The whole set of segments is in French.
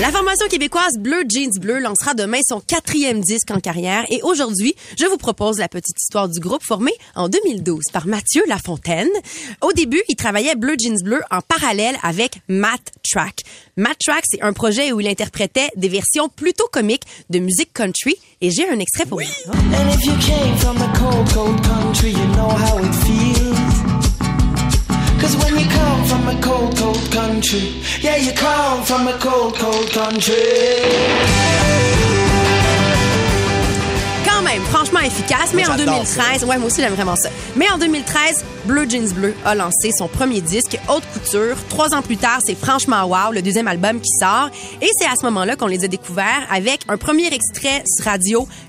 La formation québécoise Bleu Jeans Bleu lancera demain son quatrième disque en carrière et aujourd'hui, je vous propose la petite histoire du groupe formé en 2012 par Mathieu Lafontaine. Au début, il travaillait Bleu Jeans Bleu en parallèle avec Matt Track. Matt Track, c'est un projet où il interprétait des versions plutôt comiques de musique country et j'ai un extrait pour vous. Cause when you come from a cold, cold country, yeah, you come from a cold, cold country. quand même franchement efficace, mais en 2013, ouais, moi aussi j'aime vraiment ça. Mais en 2013, Bleu Jeans Bleu a lancé son premier disque, Haute Couture. Trois ans plus tard, c'est franchement wow, le deuxième album qui sort. Et c'est à ce moment-là qu'on les a découverts avec un premier extrait radio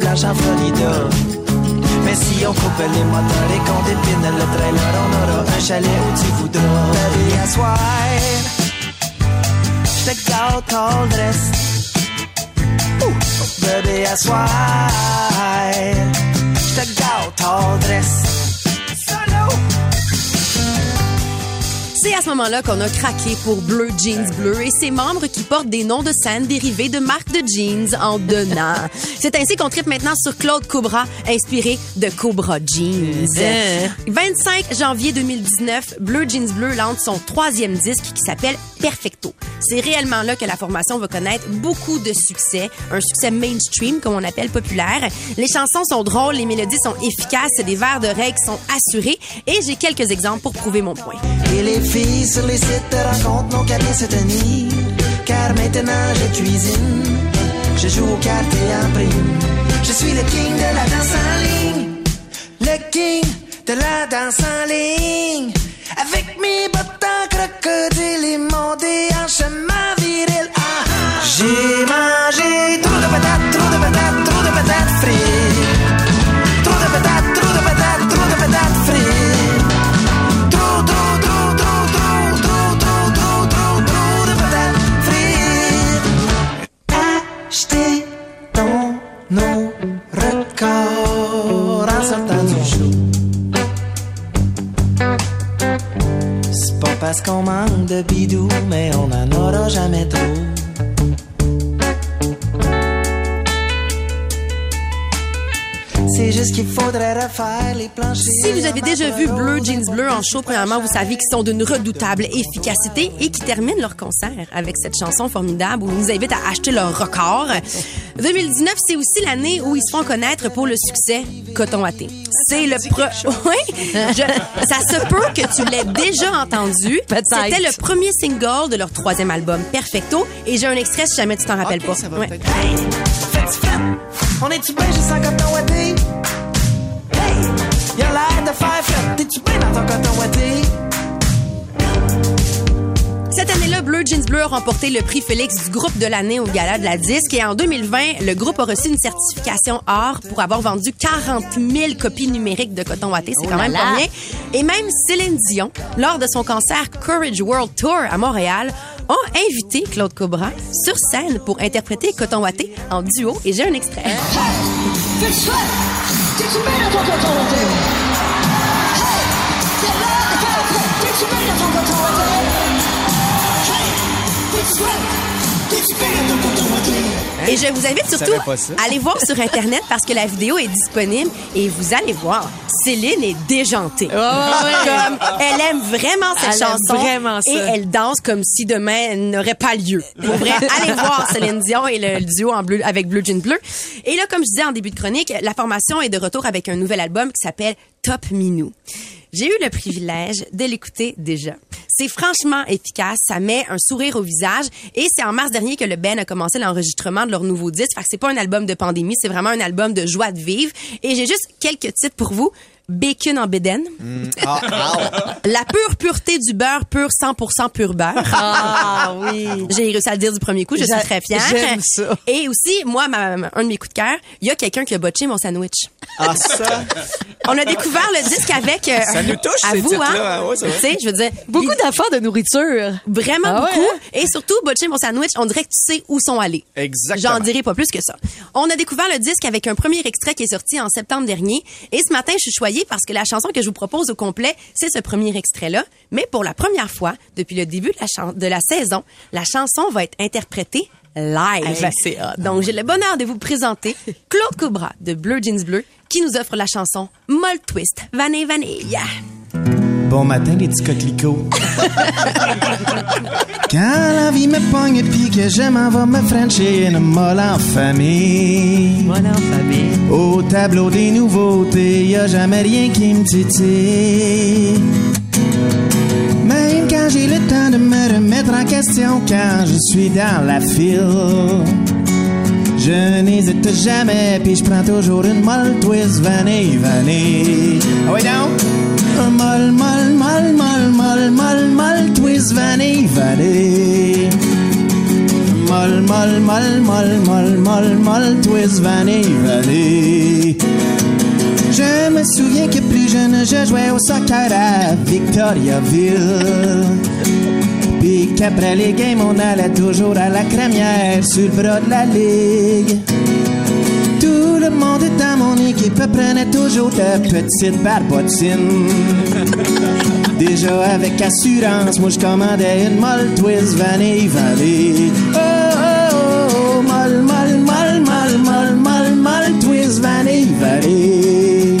blanche en Florida. Mais si on coupe les moteurs et qu'on dépine le trailer, on aura un chalet où tu voudras. Baby, à soir, je te gâte all dress. Baby, à soir, je te gâte all dress. C'est à ce moment-là qu'on a craqué pour Bleu Jeans Bleu et ses membres qui portent des noms de scène dérivés de marques de jeans en donnant. C'est ainsi qu'on tripe maintenant sur Claude Cobra, inspiré de Cobra Jeans. 25 janvier 2019, Bleu Jeans Bleu lance son troisième disque qui s'appelle Perfecto. C'est réellement là que la formation va connaître beaucoup de succès, un succès mainstream comme on appelle populaire. Les chansons sont drôles, les mélodies sont efficaces, des vers de règles sont assurés et j'ai quelques exemples pour prouver mon point. Et les filles sur les sites n'ont qu'à bien se tenir. Car maintenant je cuisine, je joue aux cartes et en. Je suis le king de la danse en ligne. Le king de la danse en ligne. Avec mes bottes en crocodile et mon déhanchement viril. Ah, ah. J'ai mangé trop de patates, C'est pas parce qu'on manque de bidou, mais on en aura jamais trop. C'est juste qu'il faudrait refaire les planchers. Si vous avez déjà vu Bleu Jeans Bleu en show, premièrement, vous savez qu'ils sont d'une redoutable efficacité et qui terminent leur concert avec cette chanson formidable où ils nous invitent à acheter leur record. 2019, c'est aussi l'année où ils se font connaître pour le succès Coton Watté. C'est le pro... Oui, je- ça se peut que tu l'aies déjà entendu. C'était le premier single de leur troisième album, Perfecto, et j'ai un extrait si jamais tu t'en rappelles pas. Ouais. Faites-tu fête? On est-tu bien juste en coton ouaté? Hey! Y'a l'air de faire fête. T'es-tu bien dans ton coton ouaté? Cette année-là, Bleu Jeans Bleu a remporté le prix Félix du groupe de l'année au Gala de la Disque et en 2020, le groupe a reçu une certification or pour avoir vendu 40 000 copies numériques de coton watté. C'est quand même pas bien. Et même Céline Dion, lors de son concert Courage World Tour à Montréal, a invité Claude Cobra sur scène pour interpréter Coton Watté en duo et j'ai un extrait. Et je vous invite surtout à aller voir sur Internet parce que la vidéo est disponible et vous allez voir, Céline est déjantée. Comme, elle aime vraiment cette Elle aime chanson. vraiment ça. Et elle danse comme si demain elle n'aurait pas lieu. Pour vrai, allez voir Céline Dion et le, le duo en bleu avec Blue Jean Bleu. Et là, comme je disais en début de chronique, la formation est de retour avec un nouvel album qui s'appelle Top Minou. J'ai eu le privilège de l'écouter déjà. C'est franchement efficace, ça met un sourire au visage et c'est en mars dernier que le Ben a commencé l'enregistrement de leur nouveau disque. Fait que c'est pas un album de pandémie, c'est vraiment un album de joie de vivre. Et j'ai juste quelques titres pour vous. Bacon en bédaine. Ah, ah. La pure pureté du beurre, pur 100% pur beurre. Ah oui. J'ai réussi à le dire du premier coup, je suis très fière. j'aime ça. Et aussi, moi, ma- ma- un de mes coups de cœur, il y a quelqu'un qui a botché mon sandwich. Ah, ça. On a découvert le disque avec... euh, Ça nous touche, à ces vous, hein? Ouais, c'est vrai. Tu sais, je veux dire... Beaucoup d'affaires de nourriture. Vraiment Ah ouais, beaucoup. hein? Et surtout, botcher mon sandwich, on dirait que tu sais où sont allés. Exactement. J'en dirai pas plus que ça. On a découvert le disque avec un premier extrait qui est sorti en septembre dernier. Et ce matin, je suis choyée parce que la chanson que je vous propose au complet, c'est ce premier extrait-là. Mais pour la première fois, depuis le début de la, chan- de la saison, la chanson va être interprétée live. Hey, c'est hot. Donc, j'ai le bonheur de vous présenter Claude Cobra de Bleu Jeans Bleu qui nous offre la chanson Molle Twist, Vanille Vanille. Bon matin, les petits coquelicots. Quand la vie me pogne pis que je m'en vais me frencher une molle en famille. Voilà, en famille. Au tableau des nouveautés, y a jamais rien qui me titille. Même quand j'ai le temps de me remettre en question, quand je suis dans la file. Je n'hésite jamais, puis je prends toujours une molle twist vanille, vanille. Ah ouais, donc? Un molle, molle, molle, molle, molle, molle, molle, twist vanille, vanille. Molle, molle, molle, molle, molle, molle, molle, twist vanille, vanille. Je me souviens que plus jeune, je jouais au soccer à Victoriaville. Puis qu'après les games, on allait toujours à la crémière sur le bras de la ligue. Monde dans mon équipe prenait toujours de petites barbotines. Déjà avec assurance, moi je commandais une molle twist vanille vanille. Oh, oh, oh, oh, molle, molle, molle, molle, molle, molle, molle, twist vanille vanille.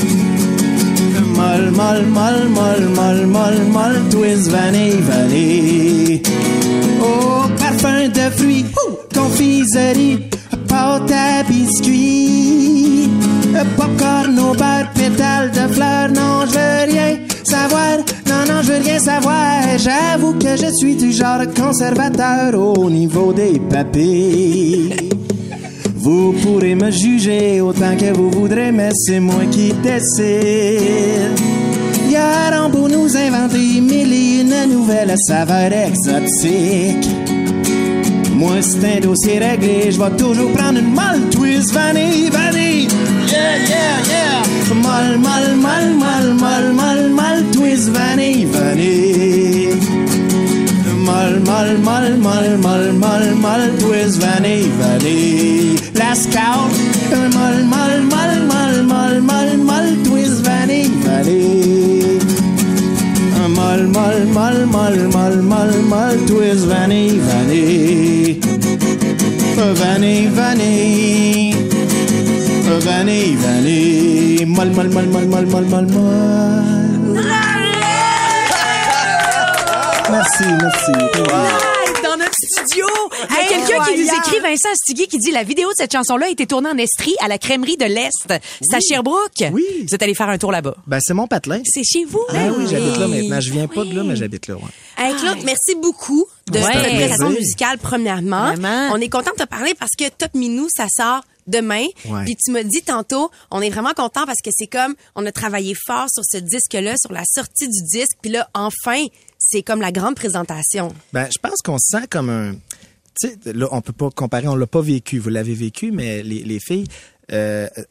Molle, molle, molle, molle, molle, molle, molle, twist vanille vanille. Oh, parfum de fruits, confiserie, pâte à popcorn au beurre, pétales de fleurs. Non, je veux rien savoir. Non, non, je veux rien savoir. J'avoue que je suis du genre conservateur au niveau des papiers. Vous pourrez me juger autant que vous voudrez, mais c'est moi qui décide. Y'auront beau nous inventer mille et une nouvelles saveurs exotiques. Moi, c'est un dossier réglé, je vais toujours prendre une molle twist vanille, vanille. Yeah, yeah, yeah. Molle, molle, molle, molle, molle, molle, molle, twist vanille, vanille. Molle, molle, molle, molle, molle, molle, molle, twist vanille, vanille. La scout. Molle, molle, molle, molle, molle, molle, molle, twist vanille, vanille. Molle, molle, molle, molle, molle, molle, molle, twist vanille, vanille. Vanille, vanille. Vanille, vanille. Molle, molle, molle, molle, molle, molle, molle, molle. Merci, merci. Dans notre studio. Il y a quelqu'un qui nous écrit, Vincent Stigui, qui dit la vidéo de cette chanson-là a été tournée en Estrie à la crèmerie de l'Est. C'est à Sherbrooke? Oui. Vous êtes allé faire un tour là-bas. Ben, c'est mon patelin. C'est chez vous? Ah oui, j'habite là maintenant. Je viens pas de là, mais j'habite là, ouais. Hey, Claude, merci beaucoup de Ouais. cette Plaisir. musicale, premièrement. Vraiment. On est content de te parler parce que Top Minou, ça sort demain. Ouais. Puis tu m'as dit tantôt, on est vraiment content parce que c'est comme, on a travaillé fort sur ce disque-là, sur la sortie du disque. Puis là, enfin, c'est comme la grande présentation. Ben, je pense qu'on se sent comme un. Tu sais, là, on peut pas comparer, on l'a pas vécu. Vous l'avez vécu, mais les, les filles. Euh, euh,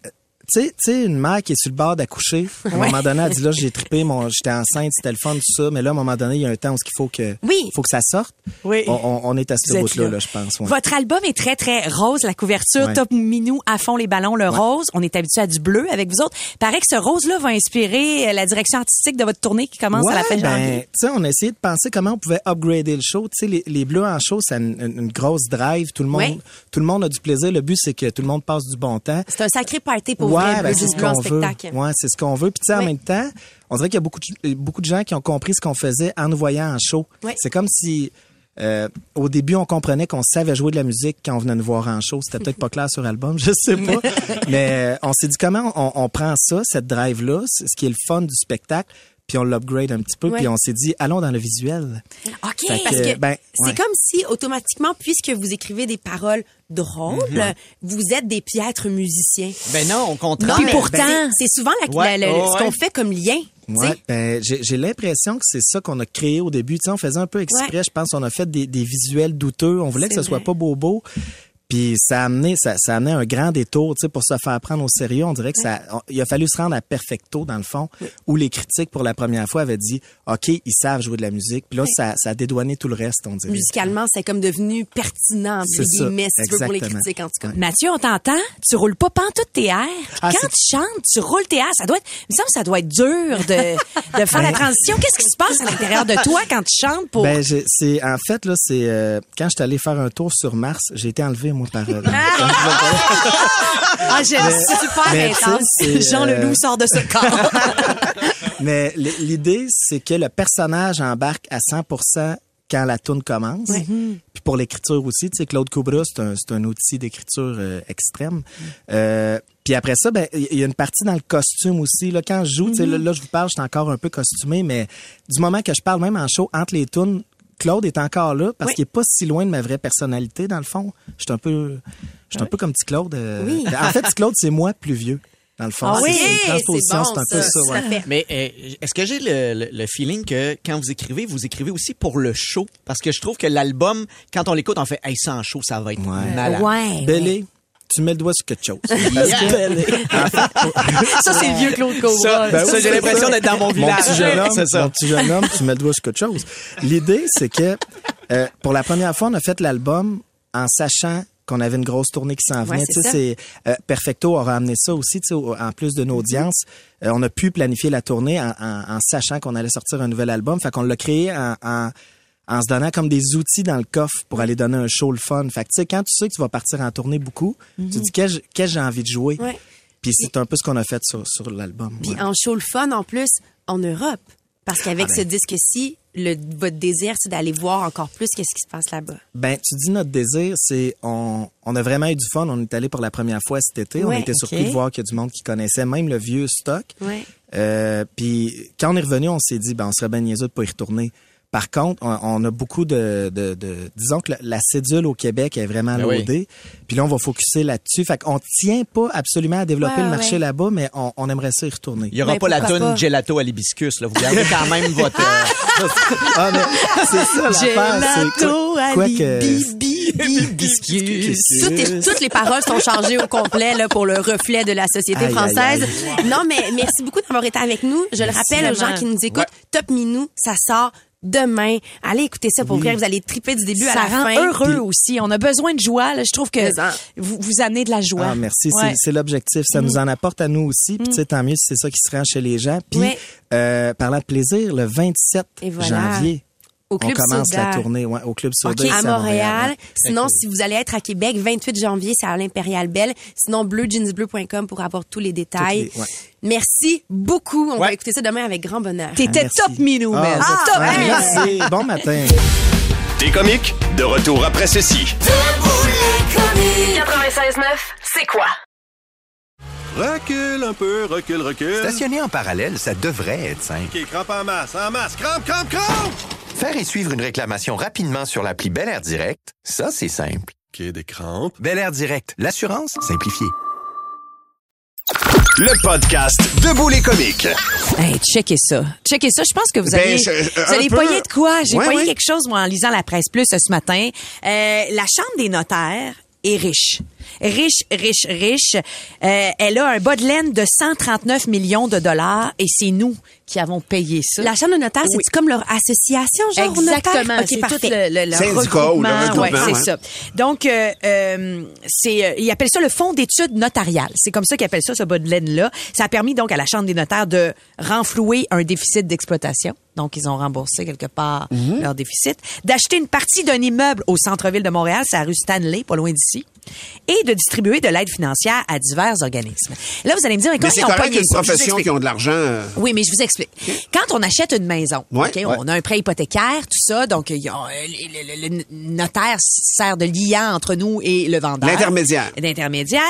tu sais, une mère qui est sur le bord d'accoucher, à un moment donné, elle dit là, j'ai trippé, mon, j'étais enceinte, c'était le fun, tout ça, mais là, à un moment donné, il y a un temps où il faut que, Oui. faut que ça sorte. Oui. On, est à ce Vous bout-là, là. là, je pense. ouais. Votre album est très, très rose, la couverture, Ouais. top minou, à fond les ballons, le rose. On est habitué à du bleu avec vous autres. Paraît que ce rose-là va inspirer euh, la direction artistique de votre tournée qui commence à la fin janvier. ben, tu sais, on a essayé de penser comment on pouvait upgrader le show. Tu sais, les, les bleus en show, c'est une, grosse drive. Tout le monde, tout le monde a du plaisir. Le but, c'est que tout le monde passe du bon temps. C'est un sacré party pour ouais, ben, c'est ce qu'on veut. Ouais, c'est ce qu'on veut. Puis tu sais, en même temps, on dirait qu'il y a beaucoup de, beaucoup de gens qui ont compris ce qu'on faisait en nous voyant en show. C'est comme si euh, au début, on comprenait qu'on savait jouer de la musique quand on venait nous voir en show. C'était peut-être pas clair sur album, je sais pas. Mais euh, on s'est dit comment on, on prend ça, cette drive-là, ce qui est le fun du spectacle, puis on l'upgrade un petit peu, Ouais. puis on s'est dit, allons dans le visuel. OK, que, parce que ben, c'est ouais. comme si automatiquement, puisque vous écrivez des paroles drôles, Mhm. vous êtes des piètres musiciens. Ben non, au contraire. Puis mais pourtant- c'est- c'est souvent la- Ouais, la- la- ouais, ce qu'on ouais. fait comme lien. Ouais, ben, j'ai l'impression que c'est ça qu'on a créé au début. Tu sais, on faisait un peu exprès. Ouais. Je pense on a fait des, des visuels douteux. On voulait que ce soit pas beau-beau. Puis ça a amené, ça, ça a amené un grand détour, tu sais, pour se faire prendre au sérieux. On dirait que ça, on- il a fallu se rendre à Perfecto, dans le fond, où les critiques, pour la première fois, avaient dit, OK, ils savent jouer de la musique. Puis là, ça, ça a dédouané tout le reste, on dirait. Musicalement, c'est comme devenu pertinent, entre C'est ça, guillemets, si tu veux, pour les critiques, en tout cas. Mathieu, on t'entend, tu roules pas pantoute tes airs. Ah, quand tu chantes, tu roules tes airs. Ça doit être, il me semble que ça doit être dur de, de faire la transition. Qu'est-ce qui se passe à l'intérieur de toi quand tu chantes pour... Ben, j'ai- c'est en fait là, c'est euh, quand je suis allé faire un tour sur Mars, j'ai été enlevé moi par. ah, j'aime mais- super mais intense. Jean euh, Leloup sort de ce corps. Mais l'idée, c'est que le personnage embarque à 100% quand la tune commence. Puis pour l'écriture aussi, tu sais, Claude Cobra, c'est un, outil d'écriture euh, extrême. Euh, puis après ça, ben il y a une partie dans le costume aussi. Là, quand je joue, tu sais, là, là, je vous parle, je suis encore un peu costumé, mais du moment que je parle même en show, entre les tunes, Claude est encore là parce Oui. qu'il est pas si loin de ma vraie personnalité, dans le fond. Je suis un peu, je suis un peu comme petit Claude. euh, Oui. En fait, petit Claude, c'est moi plus vieux, dans le fond. Ah oui, c'est une c'est transposition, bon, c'est un peu ça, ouais. Mais euh, est-ce que j'ai le, le- le feeling que quand vous écrivez, vous écrivez aussi pour le show? Parce que je trouve que l'album, quand on l'écoute, on fait Hey, ça en show, ça va être Ouais. malade. ouais. Bellé, tu mets le doigt sur quelque chose. Ça, c'est le vieux Claude Cobra. Ça, Ben ça, j'ai l'impression d'être dans mon mon village. petit jeune homme, c'est ça. mon petit jeune homme, tu mets le doigt sur quelque chose. L'idée, c'est que euh, pour la première fois, on a fait l'album en sachant qu'on avait une grosse tournée qui s'en venait. Ouais, Tu c'est euh, Perfecto aura amené ça aussi, en plus de nos audiences. Euh, on a pu planifier la tournée en, en- en sachant qu'on allait sortir un nouvel album. Fait qu'on l'a créé en, en, en se donnant comme des outils dans le coffre pour aller donner un show le fun. Fait que tu sais, quand tu sais que tu vas partir en tournée beaucoup, tu dis qu'est-ce que j'ai envie de jouer? Ouais. Puis c'est un peu ce qu'on a fait sur, sur l'album. Puis ouais. en show le fun, en plus, en Europe. Parce qu'avec Ah ben. ce disque-ci, le, votre désir, c'est d'aller voir encore plus qu'est-ce qui se passe là-bas. Ben, tu dis notre désir, c'est on, on a vraiment eu du fun. On est allé pour la première fois cet été. on Ouais, ok. surpris de voir qu'il y a du monde qui connaissait même le vieux stock. Ouais. Euh, puis quand on est revenu, on s'est dit, ben, on serait bien niaiseux de pas y retourner. Par contre, on, on a beaucoup de, de, de- disons que la, la cédule au Québec est vraiment Ben oui. loadée. Puis là, on va focuser là-dessus. Fait qu'on tient pas absolument à développer Ouais, le marché ouais. là-bas, mais on, on aimerait ça y retourner. Il n'y aura Ben, pas la pas? gelato à l'hibiscus. Là. Vous gardez quand même votre... euh, ah, mais c'est ça l'affaire. Gelato quoi- à quoi que- l'hibiscus. Toutes les, toutes les paroles sont changées au complet là, pour le reflet de la société Aïe, française. aïe, Non, mais merci beaucoup d'avoir été avec nous. Je le rappelle aux gens qui nous écoutent, Top Minou, ça sort demain. Allez écouter ça pour vrai. Vous allez triper du début Ça à la rend fin. heureux aussi. On a besoin de joie. Là. Je trouve que vous, vous amenez de la joie. Ah, merci. C'est- Ouais. C'est l'objectif. Ça nous en apporte à nous aussi. Puis, tu sais, tant mieux si c'est ça qui se rend chez les gens. Puis, Ouais. euh, parlant de plaisir, le 27 Et voilà. janvier, Au on Club commence Soda. la tournée ouais, au Club Soda. à ici Montréal. ouais. Sinon, si vous allez être à Québec, 28 janvier, c'est à l'Impérial Belle. Sinon, bleujeansbleu.com pour avoir tous les détails. Toutes les- ouais. Merci beaucoup. On va écouter ça demain avec grand bonheur. T'étais Merci. top minou, Ah, man. vous êtes- top ouais, minou. merci. Bon matin. T'es comique? De retour après ceci. Debout les comiques. 96.9, c'est quoi? Recule un peu, recule, recule. Stationner en parallèle, ça devrait être simple. OK, crampe en masse, en masse. Crampe, crampe, crampe! Faire et suivre une réclamation rapidement sur l'appli Bel Air Direct, ça, c'est simple. OK, des crampes. Bel Air Direct, l'assurance simplifiée. Le podcast Debout les comiques. Hey, checkez ça. Checkez ça. Je pense que vous Ben, allez, je- euh, vous allez peu. poigner de quoi? J'ai Ouais, poigné ouais. quelque chose, moi, en lisant la presse plus ce matin. Euh, la Chambre des notaires est riche. Riche, riche, riche. Euh, elle a un bas de laine de 139 millions de dollars et c'est nous qui avons payé ça. La chambre de notaire, Oui. c'est comme leur association, genre Exactement. notaire? Ok, c'est parfait. tout le, le- le Syndicat ou le regroupement. Ouais, c'est ouais. ça. Donc, euh, euh, c'est, euh, ils appellent ça le fonds d'études notariales. C'est comme ça qu'ils appellent ça, ce bas de laine-là. Ça a permis donc à la Chambre des notaires de renflouer un déficit d'exploitation. Donc, ils ont remboursé quelque part Mhm. leur déficit. D'acheter une partie d'un immeuble au centre-ville de Montréal, c'est à rue Stanley, pas loin d'ici. Et de distribuer de l'aide financière à divers organismes. Là, vous allez me dire, mais Mais c'est ils ont correct vous profession qui ont de l'argent. euh, Oui, mais je vous explique. Quand on achète une maison, Ouais, OK, ouais. on a un prêt hypothécaire, tout ça, donc il y a, euh, le, le- le notaire sert de liant entre nous et le vendeur. L'intermédiaire. D'intermédiaire.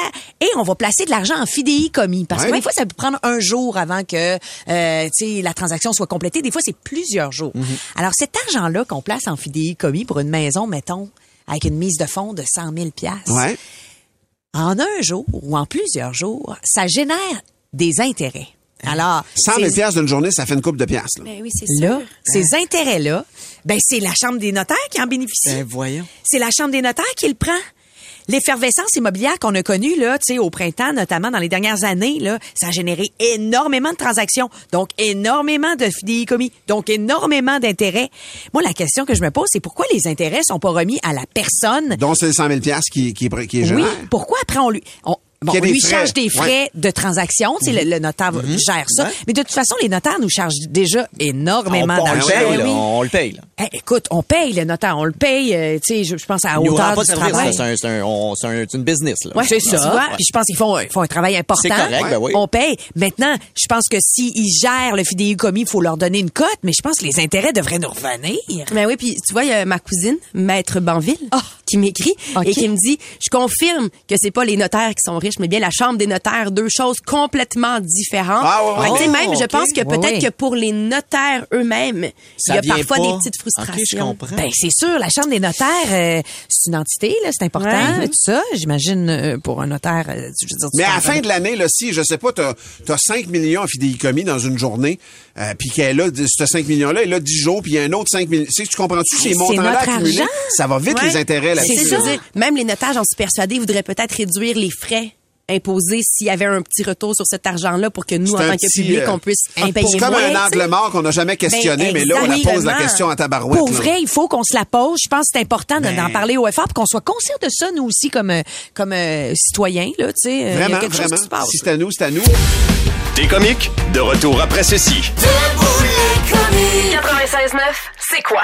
Et on va placer de l'argent en fidéicommis. Parce que des fois, ça peut prendre un jour avant que euh, la transaction soit complétée. Des fois, c'est plusieurs jours. Mhm. Alors, cet argent-là qu'on place en fidéicommis pour une maison, mettons, avec une mise de fonds de 100 000 Ouais. en un jour ou en plusieurs jours, ça génère des intérêts. Alors, 100 000 ces- piastres d'une journée, ça fait une coupe de piastres. là. Ben oui, Là, ces intérêts-là, ben c'est la Chambre des notaires qui en bénéficie. Ben, voyons. C'est la Chambre des notaires qui le prend. L'effervescence immobilière qu'on a connue là, tu sais, au printemps, notamment dans les dernières années, là, ça a généré énormément de transactions, donc énormément de fidéicommis, donc énormément d'intérêts. Moi, la question que je me pose, c'est pourquoi les intérêts sont pas remis à la personne? Donc, c'est les 100 000 piastres qui, qui, est- oui, pourquoi après on lui on, Bon, Qu'il y on a des lui frais. charge des frais Ouais. de transaction, tu sais, le, le notaire va- gère ça. Mais de toute façon, les notaires nous chargent déjà énormément on, on le d'argent. paye, là, Oui. on le paye. Là. Eh, écoute, on paye le notaire, on le paye, euh, tu sais, je, je pense à hauteur du service, travail. c'est un, c'est un, un- c'est une business. Là. Ouais, c'est ça. Tu vois? Puis je pense qu'ils font, ils font un travail important. C'est correct, ben oui. On paye. Maintenant, je pense que s'ils gèrent le fidéicommis, il faut leur donner une cote, mais je pense que les intérêts devraient nous revenir. Ben oui, puis tu vois, il y a ma cousine, Maître Banville, qui m'écrit et qui me dit, je confirme que c'est pas les notaires qui sont riches, mais bien la Chambre des notaires, deux choses complètement différentes. Ah, ouais, ouais. Tu Oh, même, je pense que peut-être ouais. que pour les notaires eux-mêmes, il y a parfois pas. des petites frustrations. comprends. Ben c'est sûr, la chambre des notaires, euh, c'est une entité, là, c'est important, Ouais. tout ça. J'imagine euh, pour un notaire, euh, je veux dire, tu Mais à la fin de l'année, là, si, je sais pas, t'as as 5 millions en fidéicommis dans une journée, euh, puis qu'elle a, ce 5 millions-là, elle a 10 jours, puis il y a un autre 5 millions. Tu sais, tu comprends-tu ces c'est montants-là notre accumulés? argent. Ça va vite, Ouais. les intérêts C'est ça, même les notaires, j'en suis persuadée, voudraient peut-être réduire les frais imposés s'il y avait un petit retour sur cet argent-là pour que nous, en tant que petit, public, euh, on puisse en c'est payer C'est comme moins, un angle mort qu'on n'a jamais questionné, Ben, mais là, on la pose la question à tabarouette. Pour là. vrai, il faut qu'on se la pose. Je pense que c'est important de- Ben. d'en parler au FR pour qu'on soit conscient de ça, nous aussi, comme, euh, comme euh, citoyens. Là, tu sais, Euh, il y a Vraiment, chose vraiment. qui se passe. Si c'est à nous, c'est à nous. Des comiques, de retour après ceci. 96.9, c'est quoi?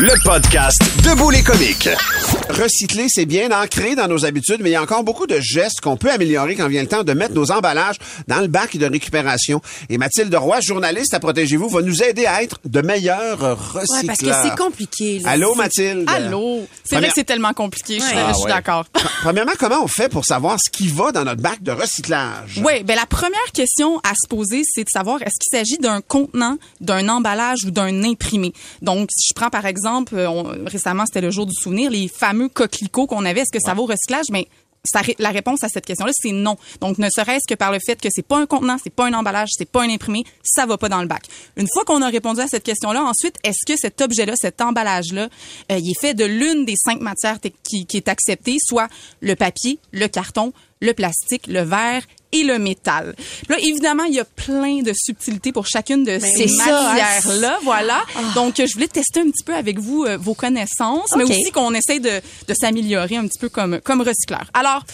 Le podcast Debout les comiques. Recycler, c'est bien ancré dans nos habitudes, mais il y a encore beaucoup de gestes qu'on peut améliorer quand vient le temps de mettre nos emballages dans le bac de récupération. Et Mathilde Roy, journaliste à Protégez-vous, va nous aider à être de meilleurs recycleurs. Ouais, parce que c'est compliqué. là. Allô, C'est- Mathilde? Allô? C'est vrai que c'est tellement compliqué, je suis, Ouais. je suis Ah ouais. d'accord. Premièrement, comment on fait pour savoir ce qui va dans notre bac de recyclage? Oui, ben la première question à se poser, c'est de savoir est-ce qu'il s'agit d'un contenant, d'un emballage ou d'un imprimé? Donc, si je prends par exemple, euh, on- récemment c'était le jour du souvenir, les fameux coquelicots qu'on avait, est-ce que ça va au recyclage? Mais ça ré- la réponse à cette question-là, c'est non. Donc, ne serait-ce que par le fait que c'est pas un contenant, c'est pas un emballage, c'est pas un imprimé, ça va pas dans le bac. Une fois qu'on a répondu à cette question-là, ensuite, est-ce que cet objet-là, cet emballage-là, euh, il est fait de l'une des cinq matières qui, qui est acceptée, soit le papier, le carton, le plastique, le verre et le métal. Là, évidemment, il y a plein de subtilités pour chacune de ces ça, hein. matières-là, voilà. Donc, euh, je voulais tester un petit peu avec vous euh, vos connaissances, mais aussi qu'on essaie de, de s'améliorer un petit peu comme, comme recycleur. Alors,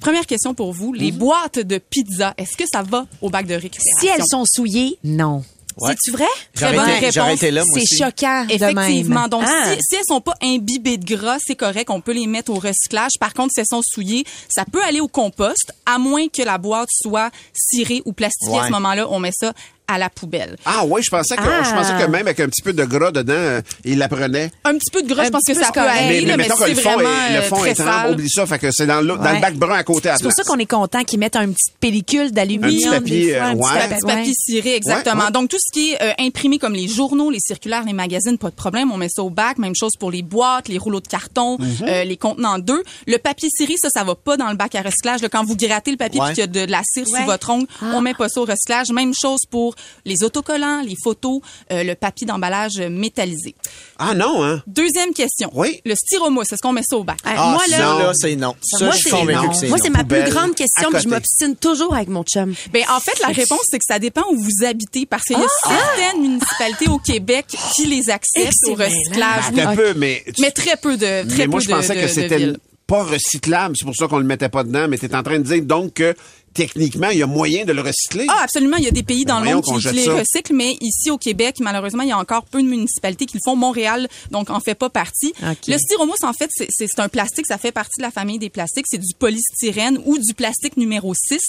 première question pour vous. Les boîtes de pizza, est-ce que ça va au bac de récupération? Si elles sont souillées, non. Ouais. C'est-tu vrai? Très J'aurais bonne été, réponse. été là, moi C'est choquant de Effectivement. même. Donc, Ah. si, si elles sont pas imbibées de gras, c'est correct. On peut les mettre au recyclage. Par contre, si elles sont souillées, ça peut aller au compost, à moins que la boîte soit cirée ou plastifiée. À ce moment-là, on met ça à la poubelle. Ah oui, je pensais que, Ah. je pensais que même avec un petit peu de gras dedans, euh, il la prenait. Un petit peu de gras, Un je pense petit que ça peut aller, mais, là, mais mais mettons que c'est le fond, est, le euh, fond est oublie ça, fait que c'est dans, le- dans le Ouais. bac brun à côté à C'est pour ça qu'on est content qu'ils mettent une petite pellicule Un petit d'aluminium. papier, fois, un euh, petit ouais. papier- Petit papier ciré, exactement. Ouais, ouais. Donc, tout ce qui est euh, imprimé comme les journaux, les circulaires, les magazines, pas de problème. On met ça au bac. Même chose pour les boîtes, les rouleaux de carton, Mhm. euh, les contenants d'œufs. Le papier ciré, ça, ça va pas dans le bac à recyclage. Là, quand vous grattez le papier puis qu'il y a de la cire sous votre ongle, on met pas ça au recyclage. Même chose pour les autocollants, les photos, euh, le papier d'emballage métallisé. Ah non, hein? Deuxième question. Oui. Le styromousse, est-ce qu'on met ça au bac? Ah, Ah, moi, là, là, c'est non. Ça, moi, je suis c'est convaincu non. que c'est Moi, non. c'est ma plus grande question, puis je m'obstine toujours avec mon chum. Ben, en fait, la réponse, c'est que ça dépend où vous habitez, parce qu'il y a certaines municipalités au Québec qui les acceptent au recyclage. Ben, oui. peu, mais... Mais très peu de, très mais moi, peu je pensais de, que c'était pas recyclable. C'est pour ça qu'on le mettait pas dedans. Mais tu es en train de dire donc que techniquement, il y a moyen de le recycler. Ah, absolument. Il y a des pays dans le monde qui, les ça. recyclent, mais ici au Québec, malheureusement, il y a encore peu de municipalités qui le font. Montréal, donc, en fait pas partie. Le styromousse, en fait, c'est- un plastique. Ça fait partie de la famille des plastiques. C'est du polystyrène ou du plastique numéro 6.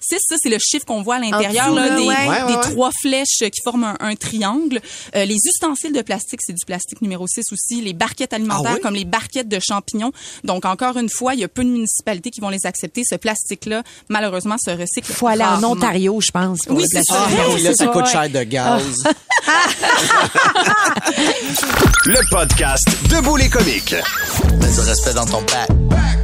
6, ça, c'est le chiffre qu'on voit à l'intérieur, là, là, des, ouais. Ouais, ouais, des ouais. trois flèches qui forment un, un triangle. Euh, les ustensiles de plastique, c'est du plastique numéro 6 aussi. Les barquettes alimentaires, Ah oui? comme les barquettes de champignons. Donc, encore une fois, il y a peu de municipalités qui vont les accepter. Ce plastique-là, malheureusement, se recycle. faut aller en. Ontario, je pense. pour Oui, le c'est ça. Ah, là, c'est ça coûte cher de gaz. Le podcast Debout les comiques. Mets du respect dans ton bac.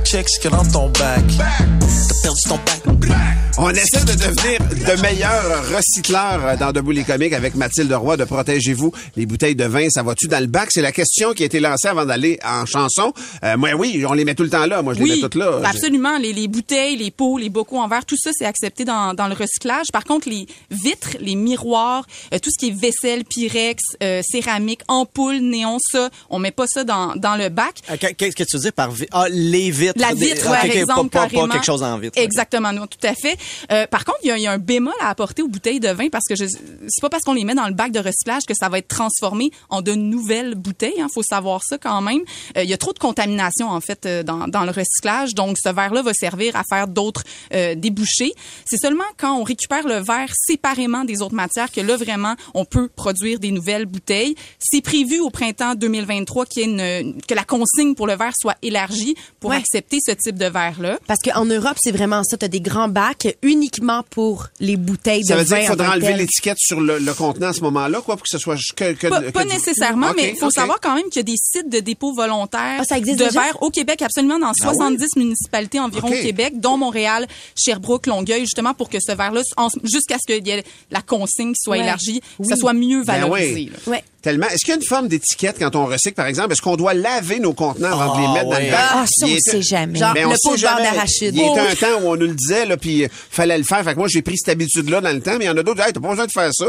Check ce qu'il y a dans ton bac. T'as perdu ton bac. On essaie de devenir de meilleurs recycleurs dans Debout les comiques avec Mathilde Roy de Protégez-vous. Les bouteilles de vin, ça va-tu dans le bac? C'est la question qui a été lancée avant d'aller en chanson. Euh, moi, oui, on les met tout le temps là. Moi, je les mets toutes là. absolument. Les, les bouteilles, les pots, les bocaux en verre, tout ça, c'est accepté dans, dans le recyclage. Par contre, les vitres, les miroirs, euh, tout ce qui est vaisselle, pyrex, euh, céramique, ampoule, néon, ça, on met pas ça dans, dans le bac. Euh, Qu'est-ce que tu veux dire par vitre? Ah, les vitres. La Des- vitre, par exemple, pas, pas- pas carrément. quelque chose en vitre. Exactement, non, tout à fait. Euh, par contre, il y, a- il y a un bémol à apporter aux bouteilles de vin parce que je c'est pas parce qu'on les met dans le bac de recyclage que ça va être transformé en de nouvelles bouteilles. Il faut savoir ça quand même. Euh, il y a trop de contamination en fait euh, dans, dans le recyclage, donc ce verre-là va servir à faire d'autres euh, débouchés. C'est seulement quand on récupère le verre séparément des autres matières que là vraiment on peut produire des nouvelles bouteilles. C'est prévu au printemps 2023 qu'il y ait une, que la consigne pour le verre soit élargie pour Ouais. accepter ce type de verre-là. Parce qu'en Europe, c'est vraiment ça. Tu as des grands bacs uniquement pour les bouteilles Ça de veut dire vin. qu'il faudra que enlever l'étiquette sur le, le contenant à ce moment-là, quoi, pour que ce soit que, que, Pas, que pas du- nécessairement, mais il faut savoir quand même qu'il y a des sites de dépôt volontaire Ah, ça de verre au Québec, absolument dans 70 municipalités environ au Québec, dont Montréal, Sherbrooke, Longueuil, justement pour que ce verre-là, jusqu'à ce qu'il y ait la consigne qui soit Ouais. élargie, que ça soit mieux Ben valorisé. oui. Tellement. Est-ce qu'il y a une forme d'étiquette quand on recycle, par exemple? Est-ce qu'on doit laver nos contenants avant de les Ah, mettre dans le bac? Ah, ça, on était- sait jamais. Genre, le pot d'arachide. Il y a un temps où on nous le disait, là, puis euh, fallait le faire. Fait que moi, j'ai pris cette habitude-là dans le temps, mais il y en a d'autres, hey, t'as pas besoin de faire ça.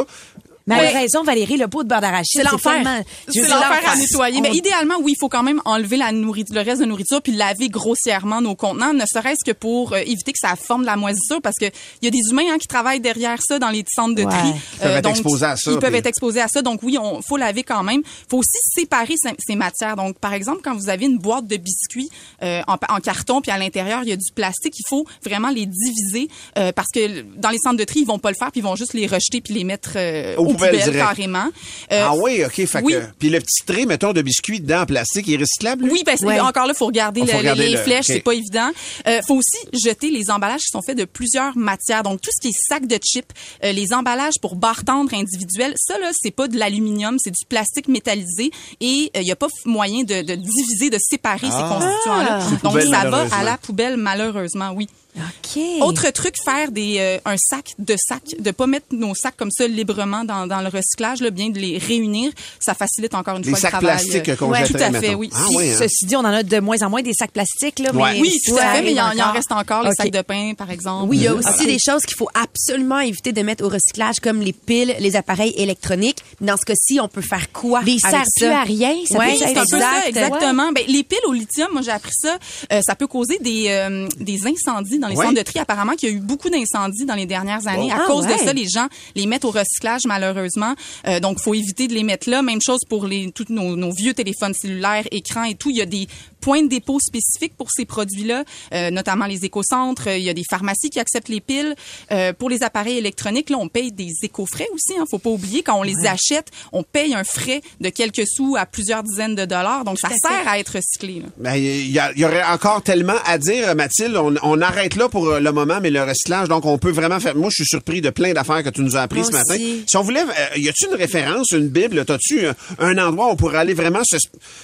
Mais elle a Ouais. raison, Valérie, le pot de beurre d'arachide. C'est l'enfer. C'est l'enfer à nettoyer. Mais idéalement, oui, il faut quand même enlever la nourriture, le reste de nourriture puis laver grossièrement nos contenants, ne serait-ce que pour euh, éviter que ça forme de la moisissure parce que il y a des humains hein, qui travaillent derrière ça dans les centres de Ouais. tri. Ils peuvent être donc, exposés à ça, Ils peuvent être exposés à ça. Donc oui, on faut laver quand même. faut aussi séparer ces, ces matières. Donc par exemple, quand vous avez une boîte de biscuits euh, en, en carton puis à l'intérieur il y a du plastique, il faut vraiment les diviser euh, parce que dans les centres de tri ils vont pas le faire puis ils vont juste les rejeter puis les mettre euh, direct. carrément. Euh, ah oui, OK. Fait oui. que, puis le petit trait, mettons, de biscuits dedans en plastique, il est recyclable? lui? Oui, parce que Ouais. encore là, faut regarder, Ah, faut le- regarder les le- flèches, ok. c'est pas évident. Euh, faut aussi jeter les emballages qui sont faits de plusieurs matières. Donc tout ce qui est sac de chips, euh, les emballages pour barres tendres individuelles, ça là, c'est pas de l'aluminium, c'est du plastique métallisé et il y a pas moyen de, de diviser, de séparer ces Ah. constituants-là. Donc poubelle, ça va malheureusement. à la poubelle malheureusement, oui. OK. Autre truc, faire des euh, un sac de sacs, de pas mettre nos sacs comme ça librement dans, dans le recyclage, là, bien de les réunir, ça facilite encore une Les fois sacs le travail. plastiques euh, qu'on ouais, tout à fait, mettons. oui. Ah Puis, oui, hein. Ceci dit, on en a de moins en moins des sacs plastiques, là. Ouais. Mais Oui, tout à fait, mais il y, en- il reste encore les OK. sacs de pain, par exemple. Oui, il y a Euh, aussi des choses qu'il faut absolument éviter de mettre au recyclage, comme les piles, les appareils électroniques. Dans ce cas-ci, on peut faire quoi Les avec ça? à rien, ça Ouais, peut c'est être un peu ça, exact. exactement. Ben, les piles au lithium, moi j'ai appris ça, euh, ça peut causer des, euh, des incendies dans dans les Ouais. centres de tri. Apparemment qu'il y a eu beaucoup d'incendies dans les dernières années. Oh. À Ah, cause ouais. de ça, les gens les mettent au recyclage malheureusement. Euh, donc, faut éviter de les mettre là. Même chose pour les tous nos, nos vieux téléphones cellulaires, écrans et tout. Il y a des points de dépôt spécifiques pour ces produits-là, euh, notamment les écocentres. Il y a des pharmacies qui acceptent les piles. Euh, pour les appareils électroniques, là, on paye des éco-frais aussi. Hein, faut pas oublier quand on les achète, on paye un frais de quelques sous à plusieurs dizaines de dollars. Donc, ça fait. sert à être recyclé. là. Ben, Il y, a- il y aurait encore tellement à dire, Mathilde. On, on arrête là pour euh, le moment, mais le recyclage, donc on peut vraiment faire. Moi, je suis surpris de plein d'affaires que tu nous as apprises ce matin. aussi. Si on voulait, euh, y a-tu une référence, une Bible, t'as-tu un, un endroit où on pourrait aller vraiment se,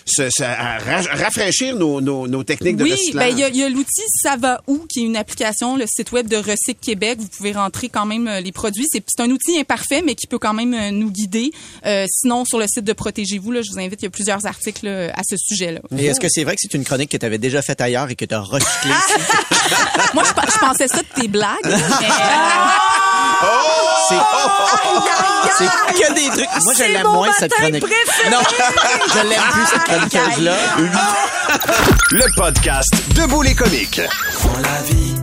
se- se- ra- rafraîchir nos, nos, nos techniques de Oui, recyclage? ben il y a, l'outil Ça va où qui est une application, le site web de Recyc Québec. Vous pouvez rentrer quand même euh, les produits. C'est c'est un outil imparfait, mais qui peut quand même euh, nous guider. Euh, sinon, sur le site de Protégez-vous, là, je vous invite, il y a plusieurs articles à ce sujet-là. Et est-ce que c'est vrai que c'est une chronique que tu avais déjà faite ailleurs et que tu as recyclée? Moi, je, je pensais ça de tes blagues. mais! C'est c'est que des trucs. Moi, je C'est l'aime moins, cette chronique. préféré. Non, je l'aime plus, cette chroniqueuse-là. Le podcast Debout les comiques. Dans la vie,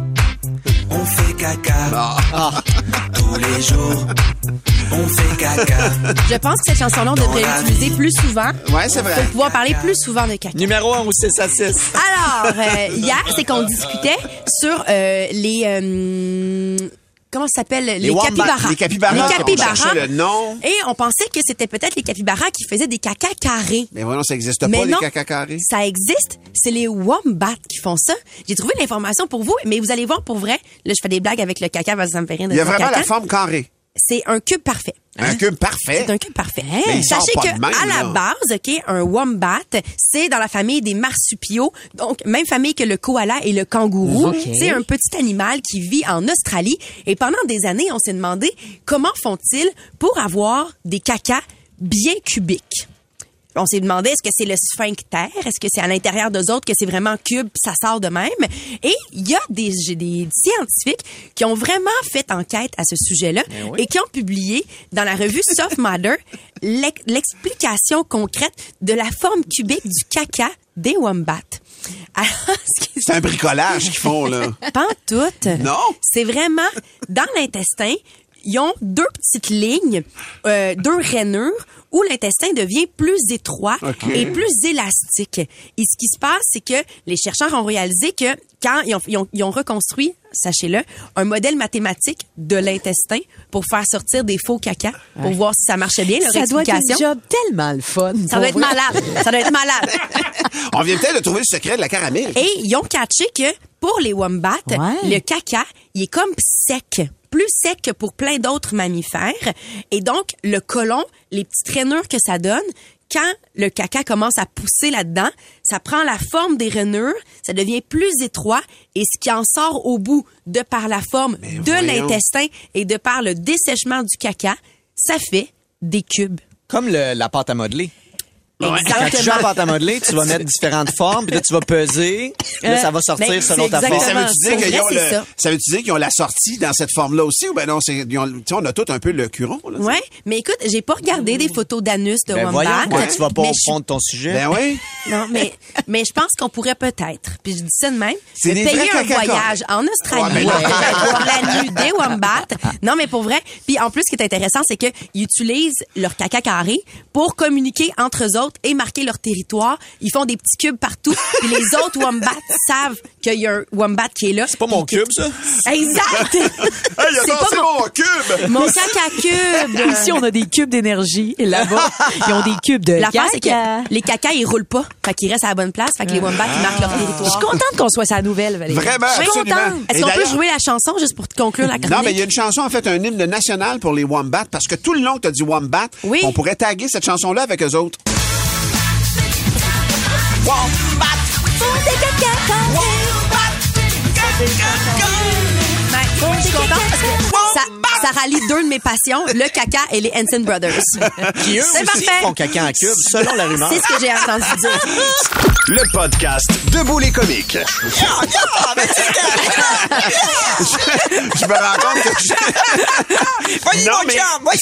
on fait caca. Tous les jours, on fait caca. Je pense que cette chanson-là, on devrait l'utiliser plus souvent. Ouais, c'est vrai. Pour pouvoir parler plus souvent de caca. Numéro 1 ou 6 à 6. Alors, euh, hier, c'est qu'on discutait sur euh, les... euh, comment ça s'appelle? Les, capybaras. Les capybaras, Les capybaras. cherchait le nom. Et on pensait que c'était peut-être les capybaras qui faisaient des caca carrés. Mais voilà, ça n'existe Mais pas, non, les caca carrés? Ça existe. C'est les wombats qui font ça. J'ai trouvé l'information pour vous, mais vous allez voir pour vrai. Là, je fais des blagues avec le caca parce que ça me fait rire de Il y a vraiment caca. la forme carrée. C'est un cube parfait. Un cube parfait? C'est un cube parfait. Sachez que même, à la là. base, ok, un wombat, c'est dans la famille des marsupiaux, donc même famille que le koala et le kangourou. C'est un petit animal qui vit en Australie. Et pendant des années, on s'est demandé comment font-ils pour avoir des cacas bien cubiques? On s'est demandé est-ce que c'est le sphincter, est-ce que c'est à l'intérieur d'eux autres que c'est vraiment cube, puis ça sort de même? Et il y a des, j'ai des scientifiques qui ont vraiment fait enquête à ce sujet-là et qui ont publié dans la revue Soft Matter l'ex- l'explication concrète de la forme cubique du caca des wombats. Ce C'est un bricolage qu'ils font, là. pas en tout. Non? C'est vraiment dans l'intestin, ils ont deux petites lignes, euh, deux rainures où l'intestin devient plus étroit et plus élastique. Et ce qui se passe, c'est que les chercheurs ont réalisé que quand ils ont, ils ont, ils ont reconstruit, sachez-le, un modèle mathématique de l'intestin pour faire sortir des faux caca, pour voir si ça marchait bien, leur Ça doit être un job tellement le fun. Ça doit être vrai. malade. Ça doit être malade. On vient peut-être de trouver le secret de la caramel. Et ils ont catché que pour les wombats, Ouais. le caca, il est comme sec. Plus sec que pour plein d'autres mammifères. Et donc, le côlon, les petites rainures que ça donne, quand le caca commence à pousser là-dedans, ça prend la forme des rainures, ça devient plus étroit et ce qui en sort au bout, de par la forme de voyons. l'intestin et de par le dessèchement du caca, ça fait des cubes. Comme le- la pâte à modeler. Quand tu joues à pâte à modeler, tu vas mettre différentes formes, puis là, tu vas peser, là, ça va sortir mais selon ta forme. ça veut-tu dire qu'ils ont ça. dire qu'ils ont la sortie dans cette forme-là aussi ou ben non, c'est, on a tout un peu le curon, là. Ouais, mais écoute, j'ai pas regardé des photos d'anus de Ben wombat. voyons, tu vas pas mais au je fond de ton sujet. Ben oui. Non, mais, mais je pense qu'on pourrait peut-être, puis je dis ça de même, C'est de des payer un voyage en Australie, Ouais, la nuit des wombats. Non, mais pour vrai. Puis en plus, ce qui est intéressant, c'est qu'ils utilisent leur caca carré pour communiquer entre eux autres et marquer leur territoire. Ils font des petits cubes partout, puis les autres wombats savent qu'il y a un wombat qui est là. C'est pas mon cube, ça? Exact! Hey, pas c'est mon- mon cube! Mon caca cube! Ici, on a des cubes d'énergie. Et là-bas, ils ont des cubes de L'affaire, c'est caca. que les cacas, ils roulent pas. Fait qu'ils restent à la bonne place. Fait que les wombats, ils marquent leur Je territoire. suis contente qu'on soit sa nouvelle, Valérie. Vraiment, Je suis contente. Est-ce qu'on peut jouer la chanson juste pour conclure la chronique? Non, mais il y a une chanson, en fait, un hymne national pour les Wombats, parce que tout le long que tu as dit Wombat, Oui. on pourrait taguer cette chanson-là avec eux autres. Ça, ça rallie deux de mes passions, le caca et les Henson Brothers. Qui eux aussi parfait. font caca en cube, selon la rumeur. C'est ce que j'ai entendu dire. Le podcast Debout les comiques. je me rends compte que je... Voyez Non, mon mais- chum, voyez!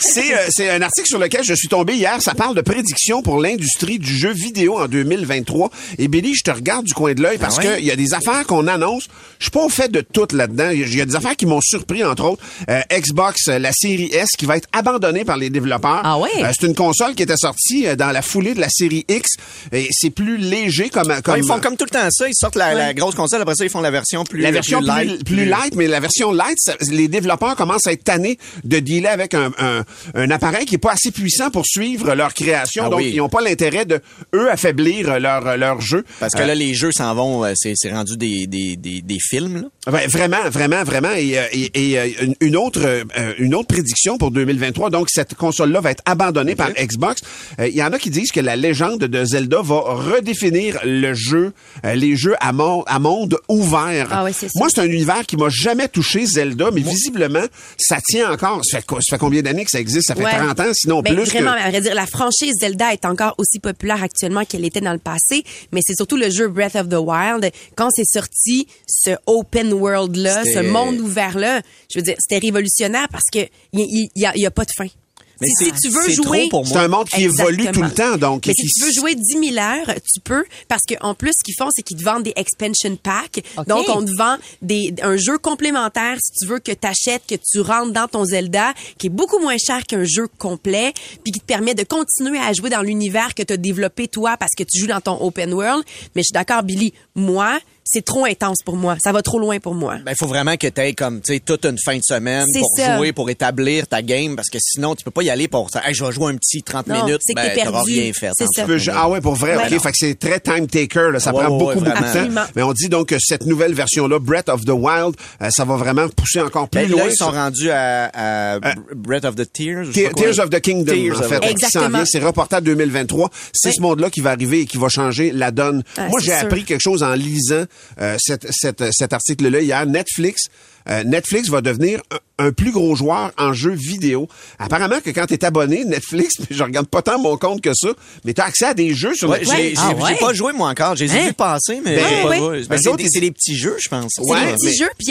C'est euh, c'est un article sur lequel je suis tombé hier. Ça parle de prédictions pour l'industrie du jeu vidéo en 2023. Et Billy, je te regarde du coin de l'œil parce Ah qu'il y a des affaires qu'on annonce. Je suis pas au fait de toutes là-dedans. Il y a des affaires qui m'ont surpris, entre autres. Euh, Xbox, euh, la série S, qui va être abandonnée par les développeurs. Ah ouais? Euh, c'est une console qui était sortie euh, dans la foulée de la série X. Et c'est plus léger comme... comme Ouais, ils font comme tout le temps ça. Ils sortent la, la grosse console, après ça, ils font la version plus la version plus, light. plus light, mais la version light, ça- les développeurs commencent à être tannés de dealer avec un, un, un appareil qui est pas assez puissant pour suivre leur création. Ah donc, oui. ils n'ont pas l'intérêt de, eux, affaiblir leur, leur jeu. Parce que Euh, là, les jeux s'en vont, euh, c'est c'est rendu des, des, des, des films. Là. Ouais, vraiment, vraiment, vraiment. Et, euh, et, et, euh, une- une autre, euh, une autre prédiction pour 2023. Donc, cette console-là va être abandonnée par Xbox. Euh, Il y en a qui disent que la légende de Zelda va redéfinir le jeu, euh, les jeux à, mon- à monde ouvert. Ah ça. Moi, c'est un univers qui m'a jamais touché Zelda, mais visiblement, ça tient encore. Ça fait, ça fait combien d'années que ça existe? Ça fait Ouais. 30 ans, sinon Ben, plus. Vraiment, que... à vrai dire, la franchise Zelda est encore aussi populaire actuellement qu'elle était dans le passé, mais c'est surtout le jeu Breath of the Wild. Quand c'est sorti, ce open world-là, ce C'était- monde ouvert-là, je veux dire, c'était révolutionnaire parce que il y, a, il y a pas de fin. Mais si, tu veux jouer, C'est un monde qui évolue tout le temps, donc. mais qui- si tu veux jouer 10 000 heures, tu peux, parce qu'en plus, ce qu'ils font, c'est qu'ils te vendent des expansion packs. Donc, on te vend des, un jeu complémentaire, si tu veux, que tu achètes, que tu rentres dans ton Zelda, qui est beaucoup moins cher qu'un jeu complet, puis qui te permet de continuer à jouer dans l'univers que tu as développé toi, parce que tu joues dans ton open world. Mais je suis d'accord, Billy, moi, c'est trop intense pour moi. Ça va trop loin pour moi. Ben, il faut vraiment que tu aies comme, tu sais, toute une fin de semaine pour ça. jouer, pour établir ta game, parce que sinon, tu peux pas y aller pour ça. Hey, je vais jouer un petit 30 Non, minutes. ben, perdu. rien fait. C'est en ça. 30 Tu peux- ah ouais, pour vrai, Ouais. ok. Fait que c'est très time taker. Là, ça Ouais, prend ouais, beaucoup, ouais, beaucoup de temps. Mais on dit donc que cette nouvelle version-là, Breath of the Wild, euh, ça va vraiment pousser encore plus Ben, loin. là, ils sont rendus à, à Breath of the Tears. sais Tears pas quoi. Tears of the Kingdom, Tears en of fait, Exactement. C'est reporté à 2023. C'est ce monde-là qui va arriver et qui va changer la donne. Ah, Moi, j'ai appris quelque chose en lisant euh, cette, cette, cet article-là hier. Netflix, euh, Netflix va devenir un, un plus gros joueur en jeux vidéo. Apparemment que quand tu es abonné Netflix, je regarde pas tant mon compte que ça, mais tu as accès à des jeux sur Ouais, Netflix. j'ai Ah ouais? pas joué, moi, encore. J'ai Hein? vu passer, mais Ben. Ben, c'est des, petits jeux, je pense. C'est Ouais, des petits mais- jeux, puis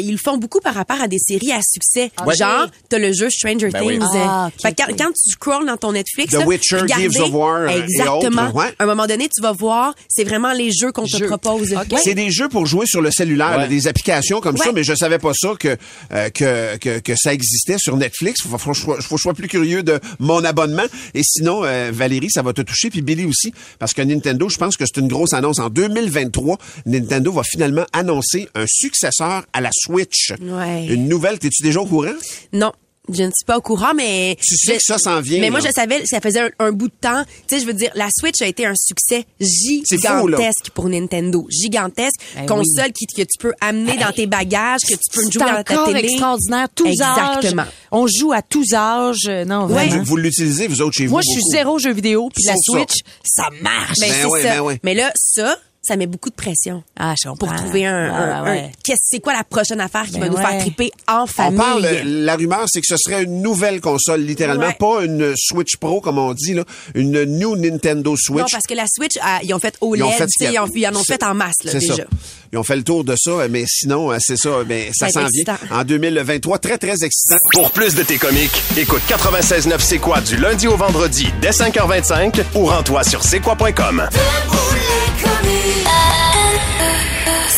ils le font beaucoup par rapport à des séries à succès. Ouais. Genre, t'as le jeu Stranger Ben oui. Things. Ah, Fait que quand, quand tu scrolls dans ton Netflix, The là, Witcher, regardez- Gears of War, et exactement. À un moment donné, tu vas voir, c'est vraiment les jeux qu'on te propose. C'est des jeux pour jouer sur le cellulaire, Ouais. là, des applications comme ça, mais je savais pas ça que euh, que, que que ça existait sur Netflix. Faut, faut que je sois plus curieux de mon abonnement. Et sinon, euh, Valérie, ça va te toucher, puis Billy aussi, parce que Nintendo, je pense que c'est une grosse annonce. En 2023, Nintendo va finalement annoncer un successeur à la Switch. Ouais. Une nouvelle. T'es-tu déjà au courant? Non. Je ne suis pas au courant, mais... Tu sais je- que ça s'en vient, Mais moi, là. je savais, ça faisait un, un bout de temps. Tu sais, je veux dire, la Switch a été un succès fou, gigantesque pour Nintendo. Gigantesque. Ben Console qui, que tu peux amener dans tes bagages, que tu peux jouer dans ta télé. extraordinaire. Tous Exactement. âges. On joue à tous âges. Euh, Non, Ouais. Vous, vous l'utilisez, vous autres, chez Moi, vous? je suis zéro jeu vidéo, puis la ça. Switch, ça marche. Ben, Ben c'est ouais, ça. ben ouais. Mais là, ça, ça met beaucoup de pression. Ah, je comprends. Pour trouver un, Ah, un- ouais. un- qu'est-ce, c'est quoi la prochaine affaire qui Ben va nous ouais. faire triper en On famille? parle, la rumeur, c'est que ce serait une nouvelle console, littéralement, Ouais. pas une Switch Pro, comme on dit, là, une New Nintendo Switch. Non, parce que la Switch, ah, ils ont fait OLED, Ils ont fait a- ils, en- ils en ont fait en masse, là, C'est déjà. ça. Ils ont fait le tour de ça, mais sinon, euh, c'est ça, ben, ça s'en vient en 2023. Très, très excitant. Pour plus de tes comiques, écoute 96.9 C'est quoi du lundi au vendredi dès 5h25 ou rends-toi sur c'est quoi.com.